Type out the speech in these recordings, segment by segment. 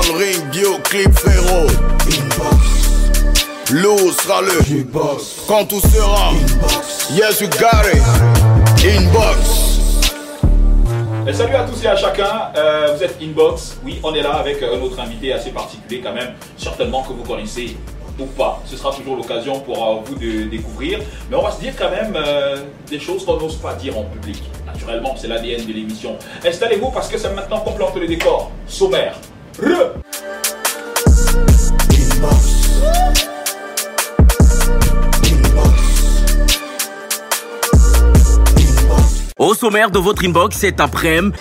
dans le ring, bio clip frérot. Inbox. Lou sera le Inbox. Quand tout sera Inbox. Yes, you got it. Inbox. Et salut à tous et à chacun, euh, vous êtes Inbox, oui on est là avec un autre invité assez particulier quand même, certainement que vous connaissez ou pas. Ce sera toujours l'occasion pour euh, vous de découvrir. Mais on va se dire quand même euh, des choses qu'on n'ose pas dire en public. Naturellement, c'est l'ADN de l'émission. Installez-vous parce que c'est maintenant qu'on plante le décor. Sommaire. Au sommaire de votre inbox cet après-midi,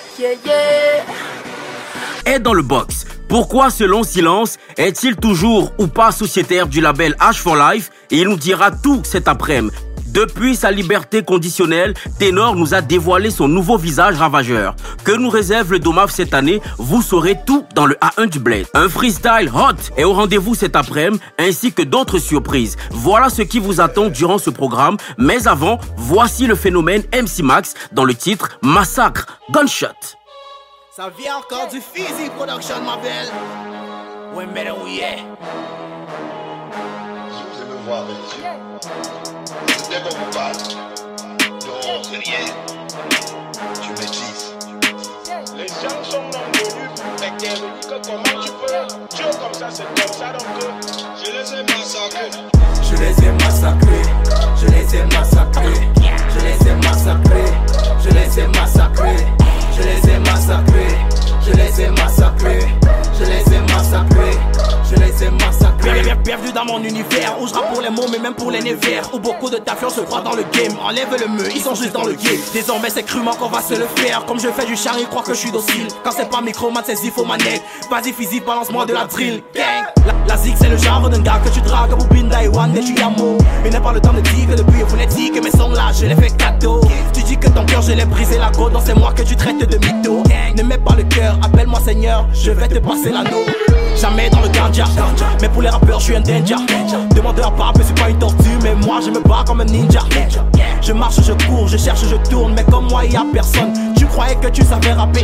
est dans le box. Pourquoi ce long silence Est-il toujours ou pas sociétaire du label H4 Life? Et il nous dira tout cet après-midi. Depuis sa liberté conditionnelle, Ténor nous a dévoilé son nouveau visage ravageur. Que nous réserve le Domav cette année Vous saurez tout dans le A1 du Blade. Un freestyle hot est au rendez-vous cet après-midi, ainsi que d'autres surprises. Voilà ce qui vous attend durant ce programme. Mais avant, voici le phénomène MC Max dans le titre Massacre Gunshot. Ça vient encore du Physique Production, ma belle. Ouais, mais où y est Si vous aimez voir Tu. Les gens sont non-venus, mais t'es que comment tu peux Dieu comme ça, c'est comme ça, donc euh, je les ai massacrés. Je les ai massacrés, je les ai massacrés, je les ai massacrés, je les ai massacrés, je les ai massacrés, je les ai massacrés, je les ai massacrés, je les ai massacrés. Bien, bienvenue dans mon univers où je rappe pour les mots mais même pour les névères où beaucoup de tafions se croient dans le game. Enlève le me, ils sont juste dans le game. Désormais c'est crûment qu'on va se le faire. Comme je fais du char, ils croient que je suis docile. Quand c'est pas microman, c'est zifo manette. Vas-y physique, balance-moi de la drill. Gang. La, zig c'est le genre d'un gars que tu dragues. Boubinda et One, et tu yamo. Mais n'est pas le temps de dire que depuis vous n'êtes dit que mes sons là, je les fais cadeau. Tu dis que ton cœur, je l'ai brisé la côte, donc c'est moi que tu traites de mytho. Ne mets pas le cœur, appelle-moi Seigneur, je vais te passer l'anneau. Jamais dans le ganja, mais pour les rappeurs, je suis un danger. Demandeur par je suis pas une tortue, mais moi je me bats comme un ninja. Je marche, je cours, je cherche, je tourne, mais comme moi, y a personne. Tu croyais que tu savais rapper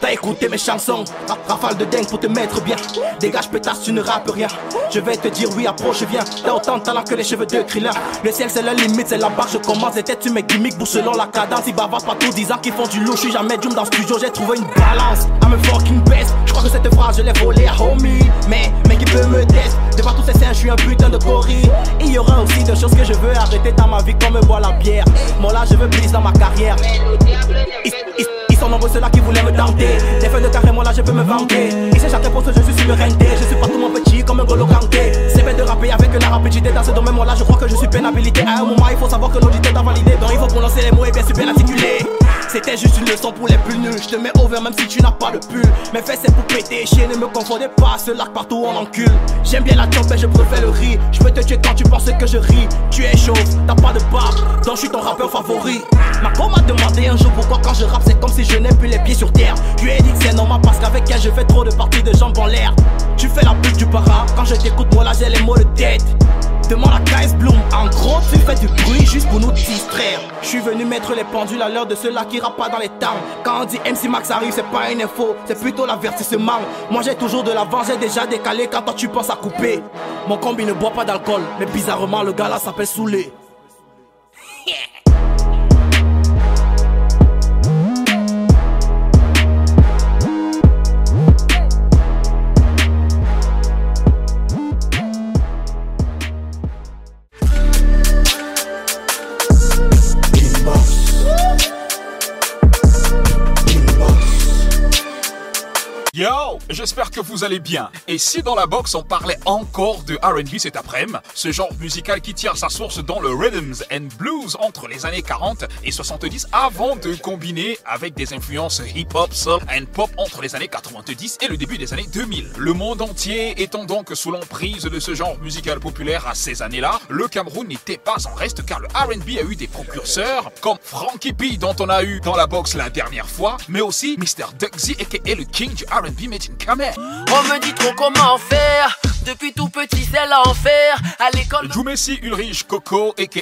T'as écouté mes chansons, Ra- rafale de dingue pour te mettre bien. Dégage pétasse, tu ne rappes rien. Je vais te dire oui, approche, viens. T'as autant de talent que les cheveux de Krillin. Le ciel, c'est la limite, c'est la barre, je commence. Les têtes, tu mes gimmicks, bouge selon la cadence. Ils bavardent pas tout disant qu'ils font du loup. Je suis jamais doom dans le studio, j'ai trouvé une balance. I'm a fucking best. Je crois que cette phrase, je l'ai volée à homie. Mais, mais qui peut me tester Devant tous ces scènes, je suis un putain de gorille. Il y aura aussi des choses que je veux arrêter dans ma vie, comme boire la bière. Moi là, je veux plus dans ma carrière. Ils, sont nombreux ceux-là qui voulaient me tenter. Des feuilles de carré, moi là je peux me vanter. Ici chaque poste, je suis sur le. Je suis pas tout mon petit comme un golo ganté. C'est bête de rapper avec la rapidité dans ce domaine. Moi là, je crois que je suis pénabilité. À un moment, il faut savoir que l'audité t'a validé. Donc il faut prononcer les mots et bien super articuler. C'était juste une leçon pour les plus nuls. Je te mets over même si tu n'as pas de pull. Mes fesses c'est pour péter, chier, ne me confondez pas. Ce lac partout on encule. J'aime bien la et je préfère le riz. Je peux te tuer quand tu penses que je ris. Tu es chauve, t'as pas de barbe. Donc je suis ton rappeur favori. Marco m'a demandé un jour pourquoi quand je rappe c'est comme si je n'ai plus les pieds sur terre. Je lui ai dit que c'est normal parce qu'avec elle je fais trop de parties de jambes en l'air. Tu fais la pute du para. Quand je t'écoute, moi là j'ai les mots de tête. Demande à Kais Bloom, en gros tu fais du bruit juste pour nous distraire. Je suis venu mettre les pendules à l'heure de ceux-là qui rappent pas dans les temps. Quand on dit MC Max arrive, c'est pas une info, c'est plutôt l'avertissement. Moi j'ai toujours de l'avant, j'ai déjà décalé quand toi tu penses à couper. Mon combi ne boit pas d'alcool, mais bizarrement le gars là s'appelle Soulé. j'espère que vous allez bien. Et si dans la box on parlait encore de R&B cet après-midi, ce genre musical qui tire sa source dans le rhythms and blues entre les années 40 et 70 avant de combiner avec des influences hip-hop, soul and pop entre les années 90 et le début des années 2000. Le monde entier étant donc sous l'emprise de ce genre musical populaire à ces années-là, le Cameroun n'était pas en reste car le R&B a eu des propulseurs comme Frankie P dont on a eu dans la box la dernière fois, mais aussi Mr. Dugsy aka le king du R&B made On me dit trop comment faire Depuis tout petit, c'est l'enfer. À l'école. Jumessi Ulrich Coco, aka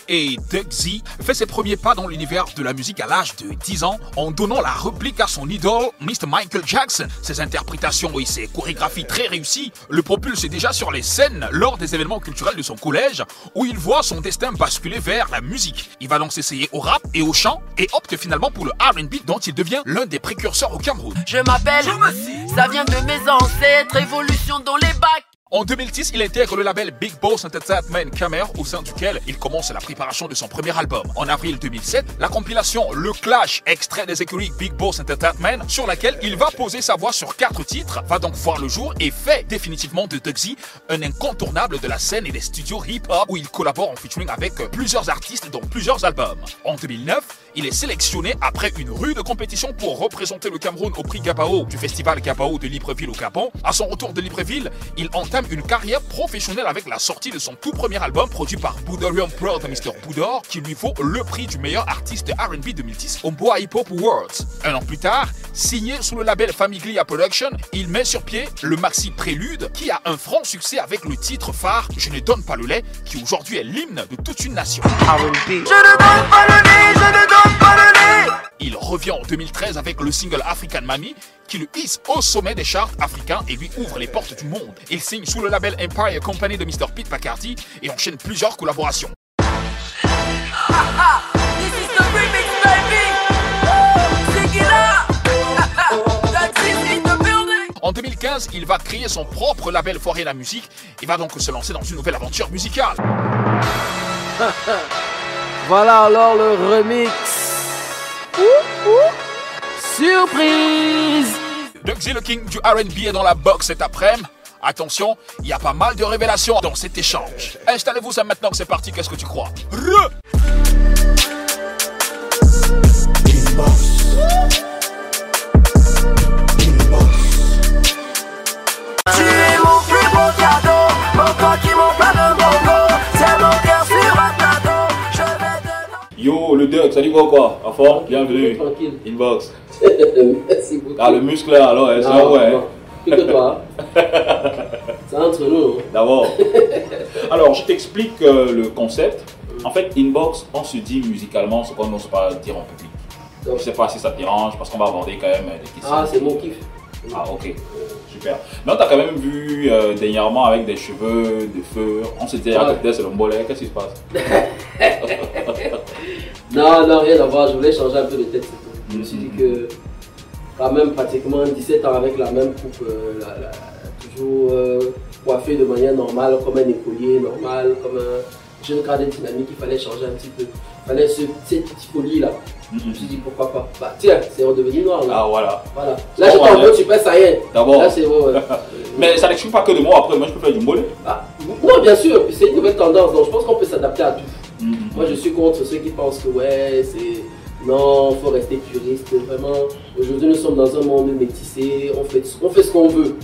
Dugsy, fait ses premiers pas dans l'univers de la musique à l'âge de 10 ans en donnant la réplique à son idole, Mr. Michael Jackson. Ses interprétations et ses chorégraphies très réussies le propulsent déjà sur les scènes lors des événements culturels de son collège où il voit son destin basculer vers la musique. Il va donc s'essayer au rap et au chant et opte finalement pour le R&B dont il devient l'un des précurseurs au Cameroun. Je m'appelle. Ça vient de mes ancêtres. Évolution dans les bacs. En 2010, il intègre le label Big Boss Entertainment Camer, au sein duquel il commence la préparation de son premier album. En avril 2007, la compilation Le Clash, extrait des écuries Big Boss Entertainment, sur laquelle il va poser sa voix sur quatre titres, va donc voir le jour et fait définitivement de Dugsy un incontournable de la scène et des studios hip-hop où il collabore en featuring avec plusieurs artistes dont plusieurs albums. En 2009, il est sélectionné après une rude compétition pour représenter le Cameroun au prix Gabao du festival Gabao de Libreville au Gabon. À son retour de Libreville, il entame une carrière professionnelle avec la sortie de son tout premier album produit par Boudorium Pro de Mr. Boudor qui lui vaut le prix du meilleur artiste R&B 2010 au Bois Hip Hop Awards. Un an plus tard, signé sous le label Famiglia Production, il met sur pied le maxi Prélude qui a un franc succès avec le titre phare Je ne donne pas le lait qui aujourd'hui est l'hymne de toute une nation. Je ne donne pas le nez, je ne donne pas le nez. Il revient en 2013 avec le single African Mami qui le hisse au sommet des charts africains et lui ouvre les portes du monde. Il signe sous le label Empire Company de Mr. Pete McCarthy et enchaîne plusieurs collaborations. En 2015, il va créer son propre label Foirier la musique et va donc se lancer dans une nouvelle aventure musicale. Voilà alors le remix. Ouh, ouh. Surprise Dugsy le King du R&B est dans la box cet après-midi. Attention, il y a pas mal de révélations dans cet échange. Installez-vous ça maintenant que c'est parti, qu'est-ce que tu crois? Re Yo, le Duck, ça dit quoi quoi? À fort, bienvenue. Tranquille. Inbox. Merci beaucoup. Ah, le muscle là, alors, c'est Ah, ouais. bon. Plus que toi. hein. C'est entre nous. hein. D'abord. Alors, je t'explique euh, le concept. En fait, Inbox, on se dit musicalement ce qu'on n'ose pas dire en public. Donc, Je sais pas si ça te dérange parce qu'on va aborder quand même des questions. Ah, c'est mon kiff. Ah, ok. Super. Non, t'as quand même vu euh, dernièrement avec des cheveux de feu. On se disait, ah, Ouais. c'est le mollet. Qu'est-ce qui se passe? Non, non, rien à voir. Je voulais changer un peu de tête. Je me suis dit Mhm. que, quand même, pratiquement 17 ans avec la même coupe, euh, la- la- toujours euh, coiffé de manière normale, comme un écolier normal, comme un jeune cadre dynamique, il fallait changer un petit peu. Il fallait ce, cette petite folie là. Je me suis dit pourquoi pas. Bah tiens, c'est redevenu noir là. Ah, voilà. Voilà. Là, veux, tu passes à rien. D'abord. Là, c'est bon. ouais. Mais ça n'exclut pas que de moi. Après, moi, je peux faire du mollet. Ah, non, bien sûr, c'est une nouvelle tendance, donc je pense qu'on peut s'adapter à tout. Moi, je suis contre ceux qui pensent que, ouais, c'est. Non, faut rester puriste. Vraiment, aujourd'hui, nous sommes dans un monde métissé, on fait, on fait ce qu'on veut.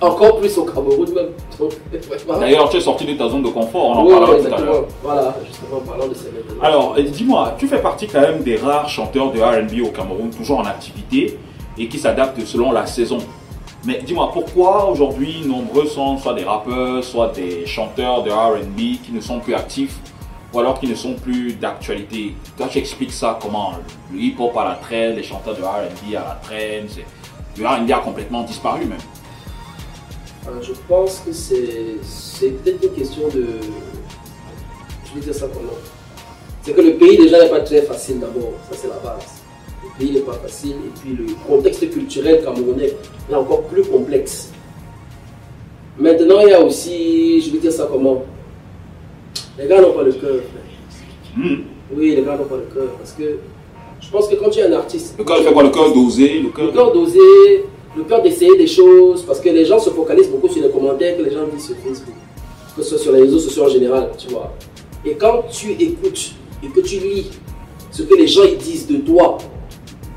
Encore plus au Cameroun, même. D'ailleurs, tu es sorti de ta zone de confort. On en Oui, parlera oui, tout à l'heure. Voilà, justement, en parlant de ces. Alors, dis-moi, tu fais partie quand même des rares chanteurs de RB au Cameroun, toujours en activité et qui s'adaptent selon la saison. Mais dis-moi, pourquoi aujourd'hui nombreux sont soit des rappeurs, soit des chanteurs de RB qui ne sont plus actifs ou alors qui ne sont plus d'actualité Toi, tu expliques ça comment Le hip-hop à la traîne, les chanteurs de RB à la traîne, le RB a complètement disparu même. Euh, je pense que c'est peut-être une question de. Je vais dire ça comment? C'est que le pays déjà n'est pas très facile d'abord, ça c'est la base. Le pays n'est pas facile et puis le contexte culturel camerounais est encore plus complexe. Maintenant, il y a aussi, je vais dire ça comment? Les gars n'ont pas le cœur. Hmm. Oui, les gars n'ont pas le cœur parce que je pense que quand tu es un artiste, Le cœur il fait quoi Le cœur d'oser Le cœur d'oser, le cœur d'essayer des choses, parce que les gens se focalisent beaucoup sur les commentaires que les gens disent sur Facebook, que ce soit sur les réseaux sociaux en général, tu vois. Et quand tu écoutes et que tu lis ce que les gens ils disent de toi,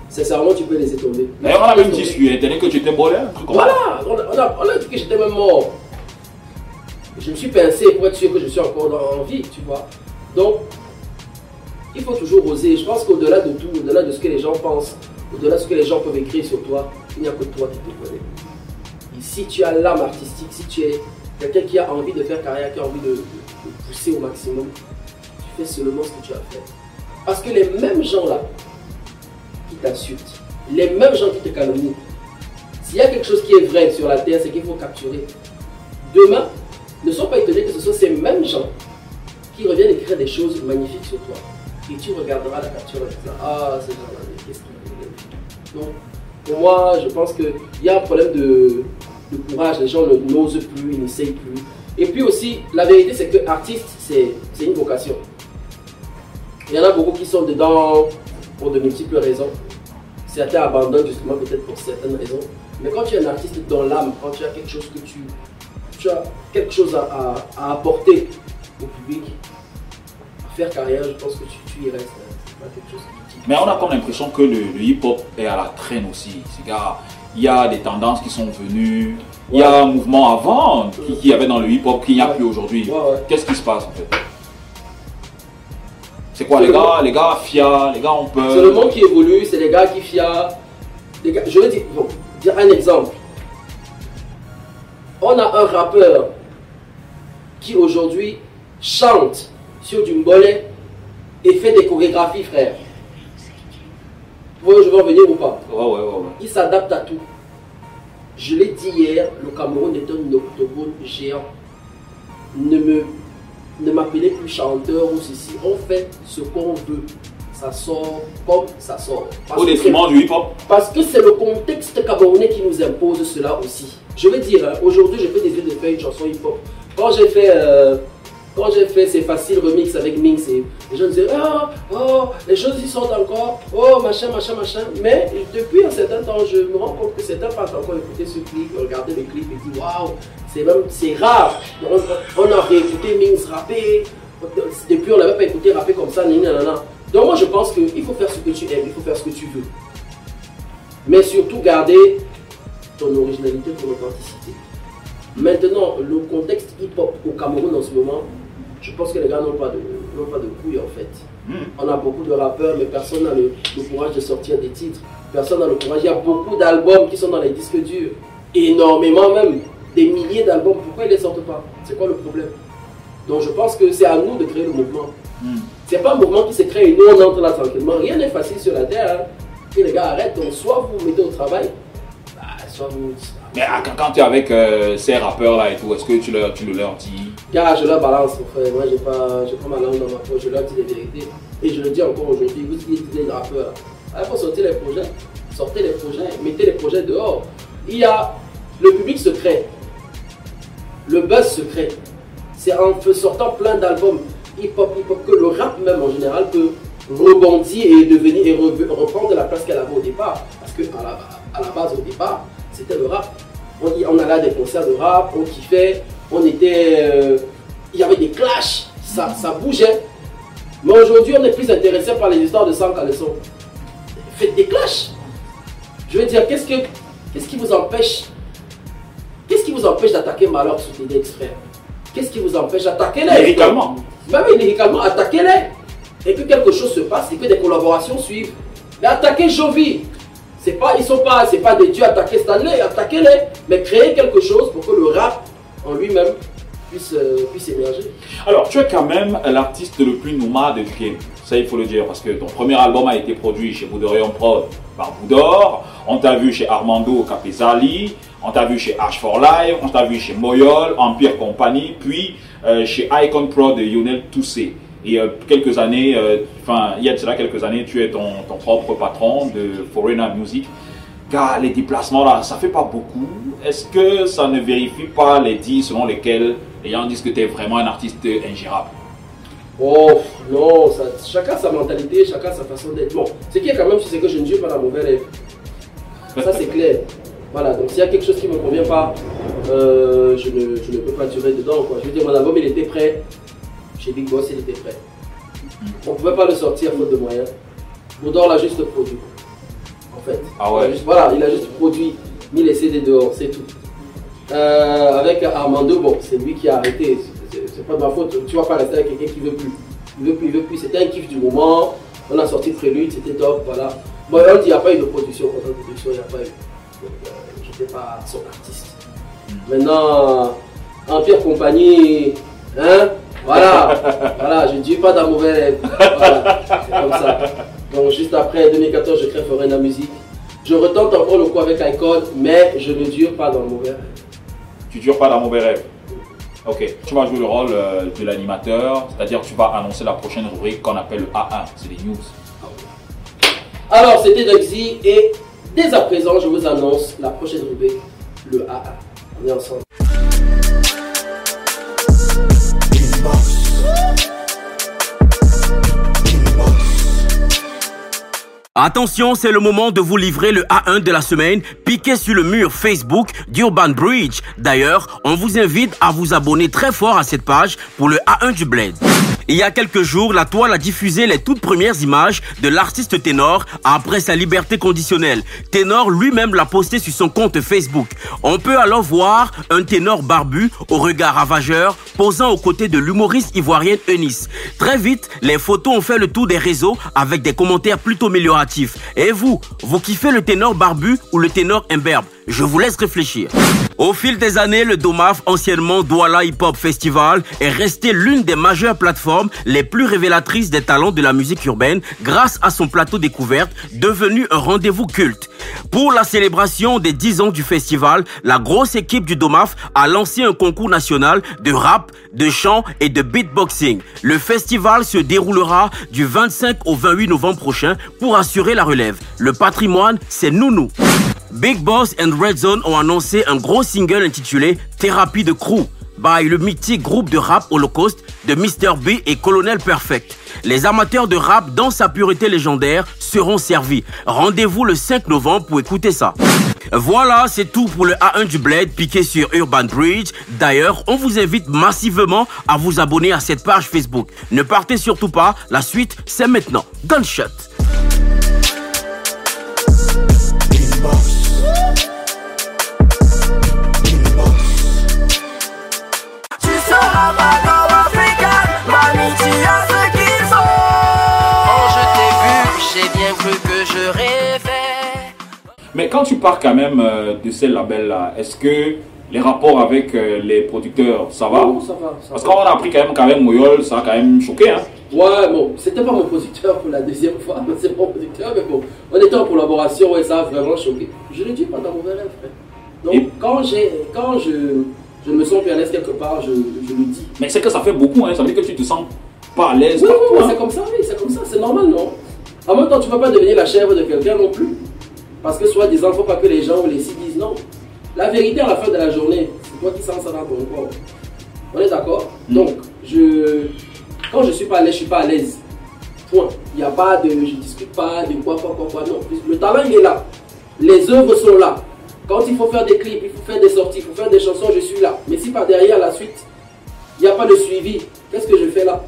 sincèrement, tu peux laisser tomber. D'ailleurs, on a même dit sur Internet que tu étais bolé, un truc comme ça. Voilà, on a, on a- on a dit que j'étais même mort. Je me suis pincé pour être sûr que je suis encore en vie, tu vois. Donc, il faut toujours oser. Je pense qu'au-delà de tout, au-delà de ce que les gens pensent, au-delà de ce que les gens peuvent écrire sur toi, il n'y a que toi qui te connais. Et si tu as l'âme artistique, si tu es quelqu'un qui a envie de faire carrière, qui a envie de, pousser au maximum, tu fais seulement ce que tu as fait. Parce que les mêmes gens là qui t'insultent, les mêmes gens qui te calomnient, s'il y a quelque chose qui est vrai sur la terre, c'est qu'il faut capturer. Demain, ne sois pas étonné que ce soit ces mêmes gens qui reviennent écrire des choses magnifiques sur toi. Et tu regarderas la capture en disant Ah, ces gens-là, mais qu'est-ce qu'ils Donc, pour moi, je pense qu'il y a un problème de, de courage. Les gens n'osent plus, ils n'essayent plus. Et puis aussi, la vérité, c'est que artiste, c'est c'est une vocation. Il y en a beaucoup qui sont dedans pour de multiples raisons. Certains abandonnent justement peut-être pour certaines raisons. Mais quand tu es un artiste dans l'âme, quand tu as quelque chose que tu, tu as quelque chose à, à- à apporter au public, à faire carrière, je pense que tu, tu y restes. hein. C'est pas quelque chose qui Mais on a comme l'impression que le, le hip-hop est à la traîne aussi. Il y a des tendances qui sont venues. Il y a un mouvement avant qui, avait dans le hip-hop qu'il n'y a plus aujourd'hui. Qu'est-ce qui se passe en fait? C'est quoi les gars Les gars FIA, les gars ont peur. C'est le monde qui évolue, c'est les gars qui fient. Les gars, je vais dire, bon, dire un exemple. On a un rappeur qui aujourd'hui chante sur du mbollet et fait des chorégraphies, frère. Vous voyez je en venir ou pas? Ouais, ouais, ouais. Il s'adapte à tout. Je l'ai dit hier, le Cameroun est un octogone géant. Ne me ne m'appelez plus chanteur ou ceci. On fait ce qu'on veut. Ça sort comme ça sort. Parce Au détriment du hip-hop Parce que c'est le contexte camerounais qui nous impose cela aussi. Je veux dire, hein, aujourd'hui, je fais des yeux de faire une chanson hip-hop. Quand j'ai fait, euh, quand j'ai fait ces faciles remix avec Minx, les gens disaient oh, oh, les choses y sortent encore, oh, machin, machin, machin. Mais depuis un certain temps, je me rends compte que certains passent encore écouter ce clip, regarder le clip et dire waouh, c'est même, c'est rare. On, a réécouté Minx rapper. Depuis, on n'avait pas écouté rapper comme ça, nanana. Donc, moi, je pense qu'il faut faire ce que tu aimes, il faut faire ce que tu veux mais surtout garder ton originalité, ton authenticité. Maintenant, le contexte hip-hop au Cameroun en ce moment, je pense que les gars n'ont pas de, n'ont pas de couilles en fait. On a beaucoup de rappeurs, mais personne n'a le, le courage de sortir des titres. Personne n'a le courage. Il y a beaucoup d'albums qui sont dans les disques durs. Énormément même. Des milliers d'albums. Pourquoi ils ne les sortent pas? C'est quoi le problème? Donc je pense que c'est à nous de créer le mouvement. C'est pas un mouvement qui s'est créé et nous on entre là tranquillement. Rien n'est facile sur la terre. hein. Et les gars arrêtent. Donc soit vous vous mettez au travail. Mais ah, quand, tu es avec euh, ces rappeurs-là et tout, est-ce que tu, leur, tu le leur dis? Gars, je leur balance, mon frère. Moi, j'ai pas, j'ai pas ma langue dans ma poche. Je leur dis les vérités. Et je le dis encore aujourd'hui. Vous dites les rappeurs. Il faut sortir les projets. Sortez les projets. Mettez les projets dehors. Il y a le public secret. Le buzz secret. C'est en sortant plein d'albums hip-hop, hip-hop que le rap même en général peut rebondir et devenir et re- reprendre la place qu'elle avait au départ. Parce que à la, à la base, au départ, c'était le rap. On, allait à des concerts de rap, on kiffait, on était. euh, il y avait des clashs, ça, ça bougeait. Mais aujourd'hui, on est plus intéressé par les histoires de sang caleçon. Faites des clashs. Je veux dire, qu'est-ce que qu'est-ce qui vous empêche Qu'est-ce qui vous empêche d'attaquer Malheur sous frère? Qu'est-ce qui vous empêche d'attaquer-les? Lyricalement. Bah oui, lyricalement, attaquez-les. Et que quelque chose se passe et que des collaborations suivent. Mais attaquez Jovi. C'est pas, ils sont pas, c'est pas des dieux attaquer Stanley, attaquez-les. Mais créez quelque chose pour que le rap en lui-même puisse, euh, puisse émerger. Alors, tu es quand même l'artiste le plus nomade du game. Ça, il faut le dire, parce que ton premier album a été produit chez Boudorian Prod par Boudor. On t'a vu chez Armando Capezali. On t'a vu chez H4 Live. On t'a vu chez Moyol, Empire Company. Puis euh, chez Icon Pro de Lionel Toussé. Et euh, quelques années, euh, enfin, il y a cela quelques années, tu es ton, ton propre patron de Foreigner Music. Car les déplacements là, ça fait pas beaucoup. Est-ce que ça ne vérifie pas les dits selon lesquels les gens disent que tu es vraiment un artiste ingérable? Oh non, ça- chacun sa mentalité, chacun sa façon d'être. Bon, ce qui est quand même, c'est que je ne joue pas la mauvaise rêve. Ça c'est clair. Voilà, donc s'il y a quelque chose qui ne me convient pas, euh, je, ne, je ne peux pas durer dedans. Quoi. Je veux dire, mon album il était prêt. Chez Big Boss, il était prêt. On ne pouvait pas le sortir faute de moyens. Boudor l'a juste produit. En fait. Ah ouais. Il a juste- voilà, il a juste produit, mis les CD dehors, c'est tout. Euh, avec Armando, bon, c'est lui qui a arrêté. C'est- pas de ma faute. Tu vas pas rester avec quelqu'un qui veut plus. Il veut plus, il veut plus. C'était un kiff du moment. On a sorti Prélude, c'était top, voilà. Dit il n'y a pas eu de production. Contre production, il n'y a pas eu. Donc, euh, j'étais pas son artiste. Maintenant, Empire Compagnie, hein Voilà, voilà, je ne dis pas dans mauvais rêve. Voilà, c'est comme ça. Donc juste après 2014, je crée Foreign Music. Je retente encore le coup avec Icon, mais je ne dure pas dans le mauvais rêve. Tu dures pas dans mauvais rêve. Ok. Tu vas jouer le rôle euh, de l'animateur, c'est-à-dire tu vas annoncer la prochaine rubrique qu'on appelle le A1, c'est les news. Alors, c'était Doxy et dès à présent, je vous annonce la prochaine rubrique, le AA. On est ensemble. Attention, c'est le moment de vous livrer le A1 de la semaine piqué sur le mur Facebook d'Urban Bridge. D'ailleurs, on vous invite à vous abonner très fort à cette page pour le A1 du Bled. Il y a quelques jours, la toile a diffusé les toutes premières images de l'artiste Ténor après sa liberté conditionnelle. Ténor lui-même l'a posté sur son compte Facebook. On peut alors voir un ténor barbu au regard ravageur posant aux côtés de l'humoriste ivoirienne Eunice. Très vite, les photos ont fait le tour des réseaux avec des commentaires plutôt amélioratifs. Et vous, vous kiffez le ténor barbu ou le ténor imberbe? Je vous laisse réfléchir. Au fil des années, le DOMAF, anciennement Douala Hip Hop Festival, est resté l'une des majeures plateformes les plus révélatrices des talents de la musique urbaine grâce à son plateau découverte devenu un rendez-vous culte. Pour la célébration des 10 ans du festival, la grosse équipe du DOMAF a lancé un concours national de rap, de chant et de beatboxing. Le festival se déroulera du 25 au 28 novembre prochain pour assurer la relève. Le patrimoine, c'est nounou. Big Boss and Red Zone ont annoncé un gros single intitulé Thérapie de Crew by le mythique groupe de rap Holocaust de Mr. B et Colonel Perfect. Les amateurs de rap dans sa pureté légendaire seront servis. Rendez-vous le 5 novembre pour écouter ça. Voilà, c'est tout pour le A1 du Bled piqué sur Urban Bridge. D'ailleurs, on vous invite massivement à vous abonner à cette page Facebook. Ne partez surtout pas, la suite c'est maintenant. Gunshot. Quand tu pars quand même euh, de ces labels-là, est-ce que les rapports avec euh, les producteurs, ça va? Oh, ça va, ça Parce qu'on a appris quand même qu'avec Moyol, ça a quand même choqué. Hein Ouais, bon, c'était pas mon producteur pour la deuxième fois, c'est mon producteur, mais bon, on était en collaboration et ça a vraiment choqué. Je le dis pas dans mon rêve, frère. Donc, Et- quand, j'ai, quand je, je me sens plus à l'aise quelque part, je, je le dis. Mais c'est que ça fait beaucoup, hein. ça veut dire que tu te sens pas à l'aise Oui, oui, hein. c'est comme ça, oui, c'est comme ça, c'est normal, non? En même temps, tu ne peux pas devenir la chèvre de quelqu'un non plus. Parce que soi-disant, il ne faut pas que les gens ou les filles disent non. La vérité, à la fin de la journée, c'est toi qui sens ça dans ton corps. On est d'accord? Donc, je, quand je ne suis pas à l'aise, je ne suis pas à l'aise. Point. Il n'y a pas de. Je ne discute pas de quoi, quoi, quoi, quoi. Non. Le talent, il est là. Les œuvres sont là. Quand il faut faire des clips, il faut faire des sorties, il faut faire des chansons, je suis là. Mais si par derrière, la suite, il n'y a pas de suivi, qu'est-ce que je fais là?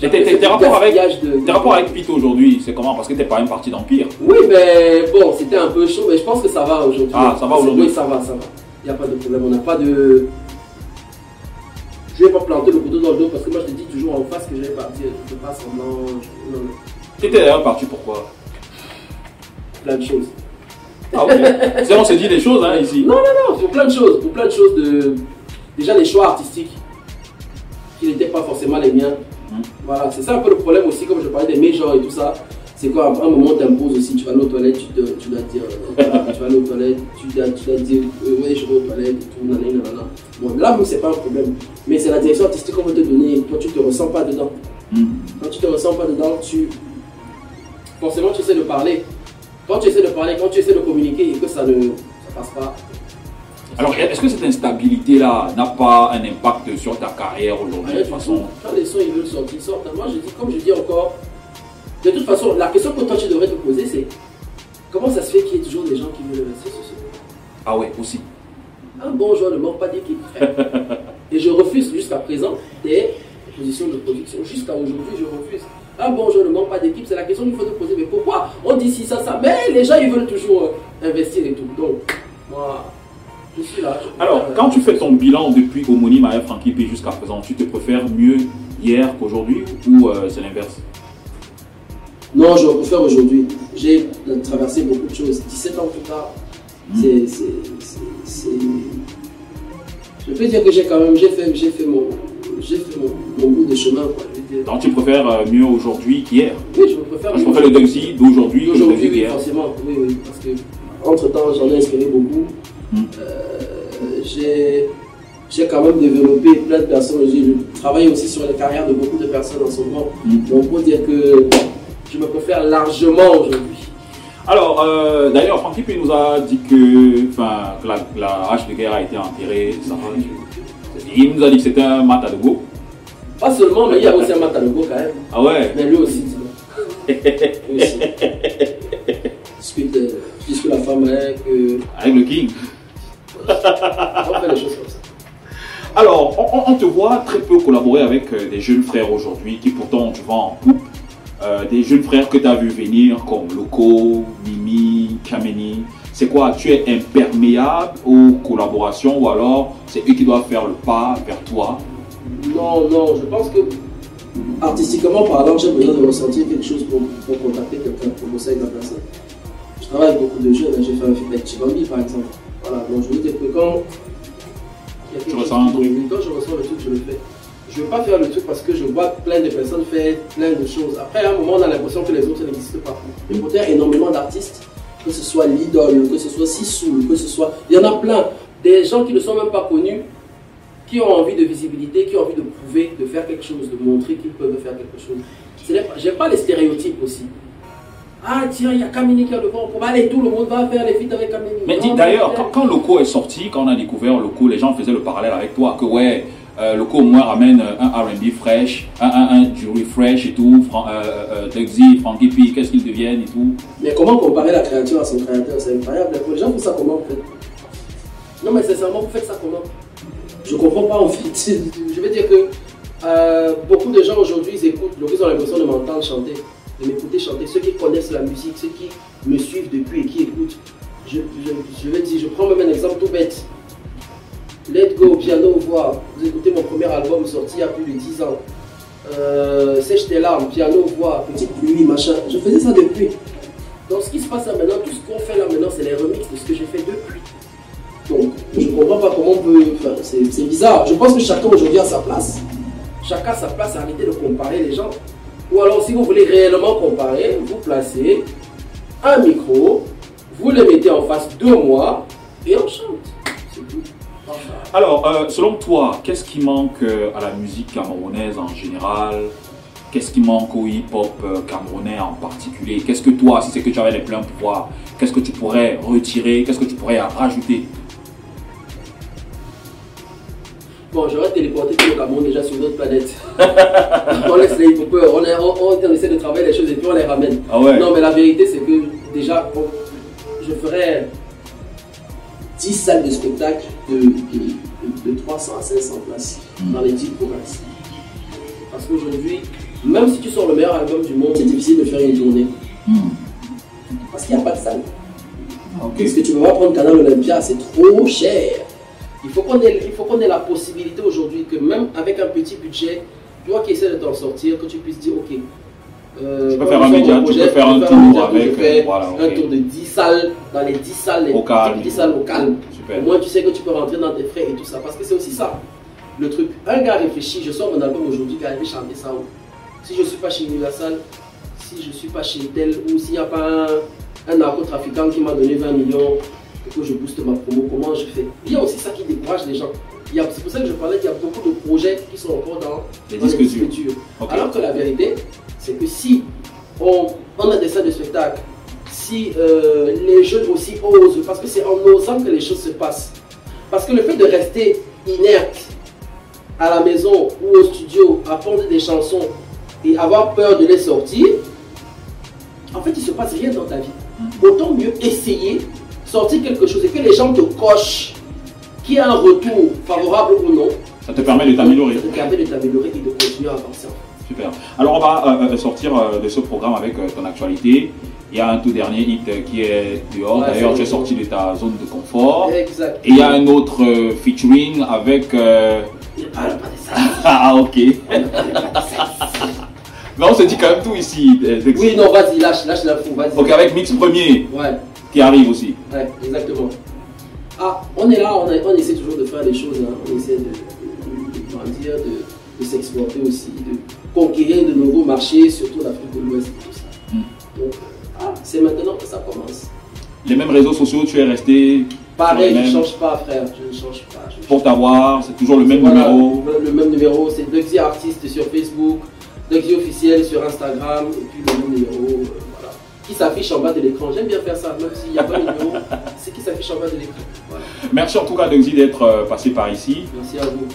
Tes- rapports avec, de- tes rapports avec Pete aujourd'hui, c'est comment? Parce que t'es pas une partie d'Empire. Oui, mais bon, c'était un peu chaud, mais je pense que ça va aujourd'hui. Ah, ça va aujourd'hui. Oui, ça va, ça va. Il n'y a pas de problème. On n'a pas de. Je vais pas planter le couteau dans le dos parce que moi je te dis toujours en face que je vais partir. Je ne fais pas semblant. je- Non, non. T'étais d'ailleurs parti pourquoi Plein de choses. Ah ok. C'est on s'est dit des choses hein, ici. Non, non, non, pour plein de choses. Pour plein de choses de. Déjà les choix artistiques qui n'étaient pas forcément les miens. Voilà, c'est ça un peu le problème aussi, comme je parlais des majors et tout ça. C'est quoi, à un moment, t'imposes aussi, tu vas aller aux toilettes, tu, te- tu dois dire, euh, tu vas aller aux toilettes, tu dois, tu dois dire, euh, ouais, je vais aux toilettes et tout, nanana, nanana. Bon, là, c'est pas un problème. Mais c'est la direction artistique qu'on veut te donner, toi, tu te ressens pas dedans. Mhm. Quand tu te ressens pas dedans, tu. Forcément, tu essaies de parler. Quand tu essaies de parler, quand tu essaies de communiquer et que ça ne ça passe pas, Alors est-ce que cette instabilité-là n'a pas un impact sur ta carrière aujourd'hui de toute façon. Quand les sons ils veulent sortir, ils sortent. Moi je dis, comme je dis encore, de toute façon, la question que toi tu devrais te poser c'est comment ça se fait qu'il y ait toujours des gens qui veulent rester sur ce Ah ouais, aussi. Un bon joueur ne manque pas d'équipe. frère. Et je refuse jusqu'à présent des positions de production. Jusqu'à aujourd'hui, je refuse. Un bon joueur ne manque pas d'équipe, c'est la question qu'il faut te poser. Mais pourquoi on dit si ça, ça? Mais les gens ils veulent toujours investir et tout. Donc, moi, je suis là. je Alors, quand tu fais ton bilan depuis homonyme à Frankie P jusqu'à présent, tu te préfères mieux hier qu'aujourd'hui ou euh, c'est l'inverse? Non, je préfère aujourd'hui. J'ai traversé beaucoup de choses. 17 ans plus tard, c'est- c'est- Je peux dire que j'ai quand même, j'ai fait, j'ai fait mon, j'ai fait mon, mon bout de chemin, quoi. Donc tu préfères euh, mieux aujourd'hui qu'hier? Oui, je me préfère. Je préfère le Dugsy d'aujourd'hui que le d'hier. forcément, oui, oui, parce que entre temps, j'en ai inspiré beaucoup. Euh, j'ai, quand même développé plein de personnes. Je travaille aussi sur les carrières de beaucoup de personnes en ce moment. Donc, pour dire que je me préfère largement aujourd'hui. Alors, euh, d'ailleurs, Francky P nous a dit que, enfin, que la, la hache de guerre a été enterrée. Ça, il nous a dit que c'était un Matadogo. Pas seulement, mais il y a aussi un Matalogo quand même. Ah ouais? Mais lui aussi, dis-donc. Lui aussi. Discute, euh, la femme avec. Avec le King. Fait les choses comme ça. Alors, on, te voit très peu collaborer avec euh, des jeunes frères aujourd'hui qui pourtant tu vas en couple. Euh, des jeunes frères que tu as vu venir comme Loco, Mimi, Kameni. C'est quoi Tu es imperméable aux collaborations ou alors c'est eux qui doivent faire le pas vers toi? Non, non, je pense que artistiquement parlant, j'ai besoin de ressentir quelque chose pour, pour contacter quelqu'un, pour bosser avec la personne. Je travaille avec beaucoup de jeunes, hein. j'ai fait un film avec Chibambi par exemple. Voilà, donc je veux dire que quand. Tu ressens un truc. Quand je ressens le truc, je le fais. Je ne veux pas faire le truc parce que je vois plein de personnes faire plein de choses. Après, à un moment, on a l'impression que les autres n'existent pas. Et pourtant, il y a énormément d'artistes, que ce soit l'idole, que ce soit Sissoul, que ce soit. Il y en a plein. Des gens qui ne sont même pas connus, qui ont envie de visibilité, qui ont envie de prouver, de faire quelque chose, de montrer qu'ils peuvent faire quelque chose. J'aime pas les stéréotypes aussi. Ah tiens, il y a Kamini qui a le vent, pour aller, tout le monde va faire les feats avec Kamini. Mais dis Non, d'ailleurs, quand, quand Loco est sorti, quand on a découvert Loco, les gens faisaient le parallèle avec toi, que ouais, euh, Loco au moins ramène euh, un RB fresh, un, un, un jury fresh et tout, Fran euh, euh, Dugsy, Frankie P, qu'est-ce qu'ils deviennent et tout. Mais comment comparer la créature à son créateur C'est incroyable. Les gens font ça comment en fait? Non mais sincèrement, vous faites ça comment? Je comprends pas en fait. Je veux dire que euh, beaucoup de gens aujourd'hui ils écoutent, donc ils ont l'impression de m'entendre chanter, de m'écouter chanter. Ceux qui connaissent la musique, ceux qui me suivent depuis et qui écoutent. Je, je, je vais dire, je prends même un exemple tout bête. Let Go, piano, voix. Vous écoutez mon premier album sorti il y a plus de 10 ans. Euh, Sèche tes larmes, piano, voix, petite pluie, machin. Je faisais ça depuis. Donc ce qui se passe là maintenant, tout ce qu'on fait là maintenant, c'est les remixes de ce que j'ai fait depuis. Donc je comprends pas comment on peut. Enfin, c'est bizarre. Je pense que chacun aujourd'hui a sa place. Chacun a sa place, arrêtez de comparer les gens. Ou alors si vous voulez réellement comparer, vous placez un micro, vous le mettez en face de moi et on chante. Alors, euh, selon toi, qu'est-ce qui manque euh, à la musique camerounaise en général? Qu'est-ce qui manque au hip-hop euh, camerounais en particulier? Qu'est-ce que toi, si c'est que tu avais les pleins pouvoirs, qu'est-ce que tu pourrais retirer? Qu'est-ce que tu pourrais rajouter Bon, j'aurais téléporté tout le Cameroun déjà sur une autre planète. on laisse les on, on- essaie de travailler les choses et puis on les ramène. Ah ouais Non, mais la vérité, c'est que déjà, je ferais 10 salles de spectacle de, de, de 300 à 500 places dans les 10 provinces. Parce qu'aujourd'hui, même si tu sors le meilleur album du monde, c'est difficile de faire une journée. Parce qu'il n'y a pas de salle. Parce que tu ne peux pas prendre Canal Olympia, c'est trop cher. Il faut qu'on ait, il faut qu'on ait la possibilité aujourd'hui que même avec un petit budget, toi qui essaies de t'en sortir, que tu puisses dire ok. euh, Tu peux faire un sommes média, au tu projet, peux faire un je tour média, avec, je fais voilà, un tour de 10 salles, dans les 10 salles, les Au calme. 10 salles au calme. Super. Au moins tu sais que tu peux rentrer dans tes frais et tout ça. Parce que c'est aussi ça. Le truc, un gars réfléchit, je sors mon album aujourd'hui, qui a été chanter ça où Si je ne suis pas chez Universal, si je ne suis pas chez tel, ou s'il n'y a pas un, un narcotrafiquant qui m'a donné 20 millions que je booste ma promo, comment je fais? Il y a aussi ça qui décourage les gens. C'est pour ça que je parlais qu'il y a beaucoup de projets qui sont encore dans Les dans disques durs. durs. Ok. Alors que la vérité, c'est que si on, on a des salles de spectacle, si euh, les jeunes aussi osent, parce que c'est en osant que les choses se passent. Parce que le fait de rester inerte à la maison ou au studio à pondre des chansons et avoir peur de les sortir, en fait, il ne se passe rien dans ta vie. Autant mieux essayer, sortir quelque chose et que les gens te cochent, qu'il y ait un retour favorable ou non. Ça te permet de t'améliorer. Ça te permet de t'améliorer et de continuer à avancer. Super. Alors on va euh, euh, sortir euh, de ce programme avec euh, ton actualité. Il y a un tout dernier hit qui est dehors. Ouais, D'ailleurs, tu es sorti de ta zone de confort. Exact. Et il y a un autre euh, featuring avec. Ne parle pas de ça. Ah, ok. Mais on se dit quand même tout ici. Oui, non, vas-y, lâche, lâche l'info, vas-y. Ok, avec Mix Premier Ouais, qui arrive aussi. Ouais, exactement. ah, on est là, on, a- on essaie toujours de faire des choses, hein. on essaie de, de- de grandir, de, de s'exporter aussi, de conquérir de nouveaux marchés, surtout l'Afrique de l'Ouest et tout ça. Donc, ah, c'est maintenant que ça commence. Les mêmes réseaux sociaux, tu es resté Pareil, je ne change pas, frère, je ne change pas. je- pour t'avoir, c'est toujours le même Voilà, numéro? Le, le même numéro, c'est Duxy Artiste sur Facebook, Duxy Officiel sur Instagram, et puis le même numéro. Qui s'affiche en bas de l'écran. J'aime bien faire ça, même s'il n'y a pas de numéro, c'est qui s'affiche en bas de l'écran. Voilà. Merci en tout cas, Dexy, d'être euh, passé par ici. Merci à vous.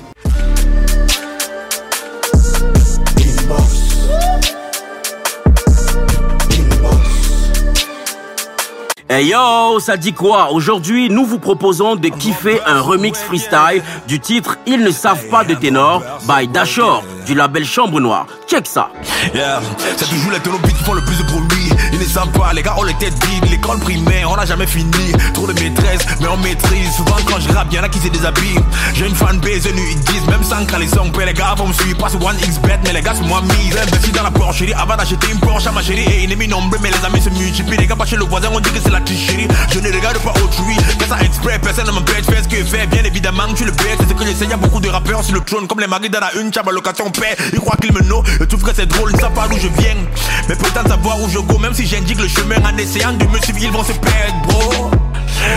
Hey yo, ça dit quoi? Aujourd'hui, nous vous proposons de kiffer un remix freestyle du titre Ils ne savent pas de ténor by Dashor du label Chambre Noire. Check ça. Yeah, c'est toujours les ténobits qui font le plus de bruit. Ne savent pas, les gars, on les têtes vides. L'école primaire, on n'a jamais fini. Trop de maîtresses, mais on maîtrise. Souvent, quand je rappe, y'en a qui se déshabillent. J'ai une fanbase, une ils disent, même sans les sons paient, les gars vont me suivre. Pas sur One XBet, mais les gars, c'est moi mise. Investi dans la Porsche, chérie, avant d'acheter une Porsche à ma chérie. Et ennemi nombreux, mais les amis se multiplient. Les gars, pas chez le voisin, on dit que c'est la tricherie. Je ne regarde pas autrui. Fais ça exprès, personne ne m'empêche. Fais ce que fait, bien évidemment, tu le bêtes. C'est ce que j'essaie, y'a beaucoup de rappeurs sur le trône. Comme les maris dans la une, chaba location paix. Ils croient qu'ils me know, ils trouvent que c'est drôle, ils savent pas d'où je viens. Mais prétendent savoir où je go, même si j'indique le chemin en essayant de me suivre, ils vont se perdre, bro.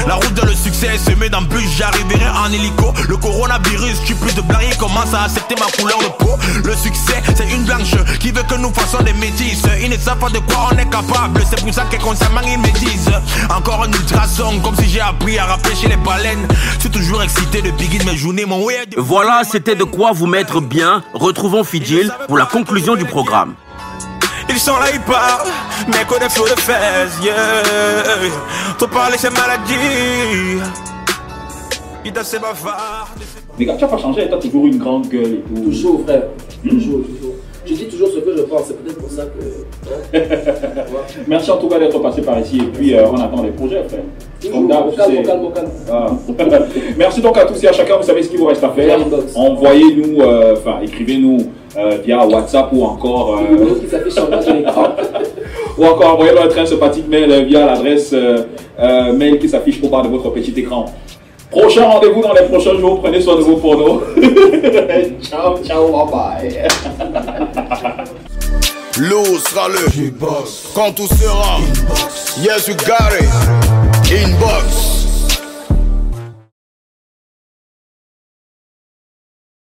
La route de le succès est semée d'embûches, j'arriverai en hélico. Le coronavirus tue plus de blancs, il commence à accepter ma couleur de peau. Le succès, c'est une blanche qui veut que nous fassions des métis. Ils ne savent pas de quoi on est capable, c'est pour ça que consciemment ils me disent. Encore un ultrason, comme si j'ai appris à rapper chez les baleines. Je suis toujours excité de begin mes journées, mon. Voilà, c'était de quoi vous mettre bien. Retrouvons Fidjil pour la conclusion du programme. Ils sont là, ils parlent, mais qu'on est flots de fesses, yeah. Trop parler, c'est maladie. Ils dansent, c'est bavard. Les gars, tu n'as pas changé, tu as toujours une grande gueule et tout. Toujours, frère. Toujours, toujours. Je dis toujours ce que je pense, c'est peut-être pour ça que. hein. Merci en tout cas d'être passé par ici et puis euh, on attend les projets, frère. D'hab. Ah. Merci donc à tous et à chacun, vous savez ce qu'il vous reste à faire. Envoyez-nous, euh, enfin écrivez-nous euh, via WhatsApp ou encore, ou encore envoyez notre un sympathique mail via l'adresse mail qui s'affiche au bas de votre petit écran. Prochain rendez-vous dans les prochains jours, prenez soin de vos pronos. ciao, ciao, bye bye. L'eau sera le Quand tout sera. Yes, you got it. Inbox